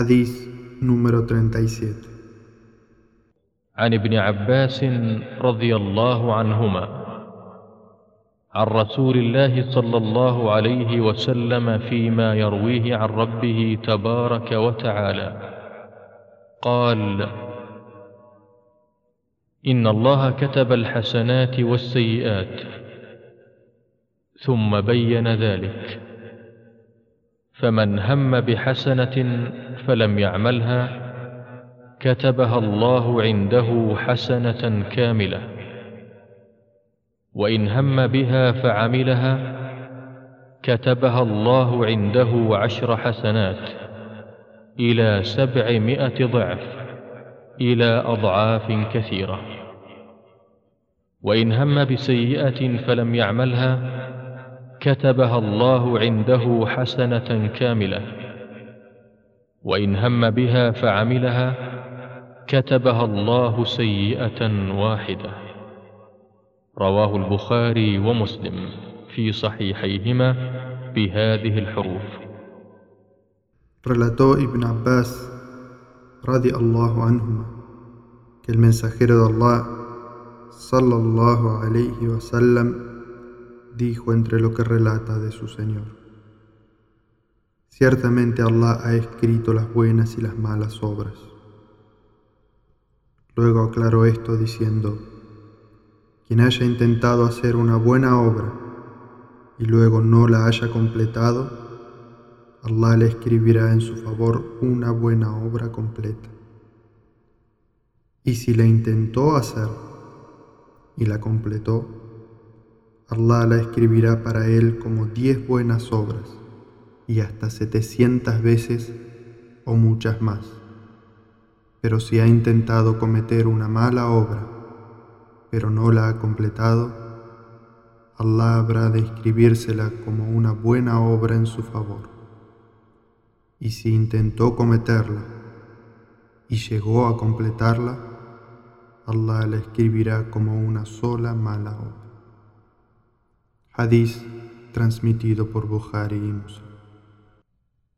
Hadith número 37 عن ابن عباس رضي الله عنهما عن رسول الله صلى الله عليه وسلم فيما يرويه عن ربه تبارك وتعالى. قال إن الله كتب الحسنات والسيئات ثم بين ذلك فمن هم بحسنة فلم يعملها كتبها الله عنده حسنة كاملة. وإن هم بها فعملها كتبها الله عنده عشر حسنات إلى سبعمائة ضعف إلى أضعاف كثيرة. وإن هم بسيئة فلم يعملها كتبها الله عنده حسنة كاملة. وإن هم بها فعملها كتبها الله سيئة واحدة رواه البخاري ومسلم في صحيحيهما بهذه الحروف Relató Ibn Abbas, radi Allahu anhuma, que el mensajero de Allah, sallallahu alayhi wasallam, dijo entre lo que relata de su Señor. Ciertamente Allah ha escrito las buenas y las malas obras. Luego aclaró esto diciendo, quien haya intentado hacer una buena obra y luego no la haya completado, Allah le escribirá en su favor una buena obra completa. Y si la intentó hacer y la completó, Allah la escribirá para él como diez buenas obras y hasta setecientas veces o muchas más. Pero si ha intentado cometer una mala obra, pero no la ha completado, Allah habrá de escribírsela como una buena obra en su favor y si intentó cometerla y llegó a completarla, Allah la escribirá como una sola mala obra. Hadith transmitido por Bukhari y Muslim.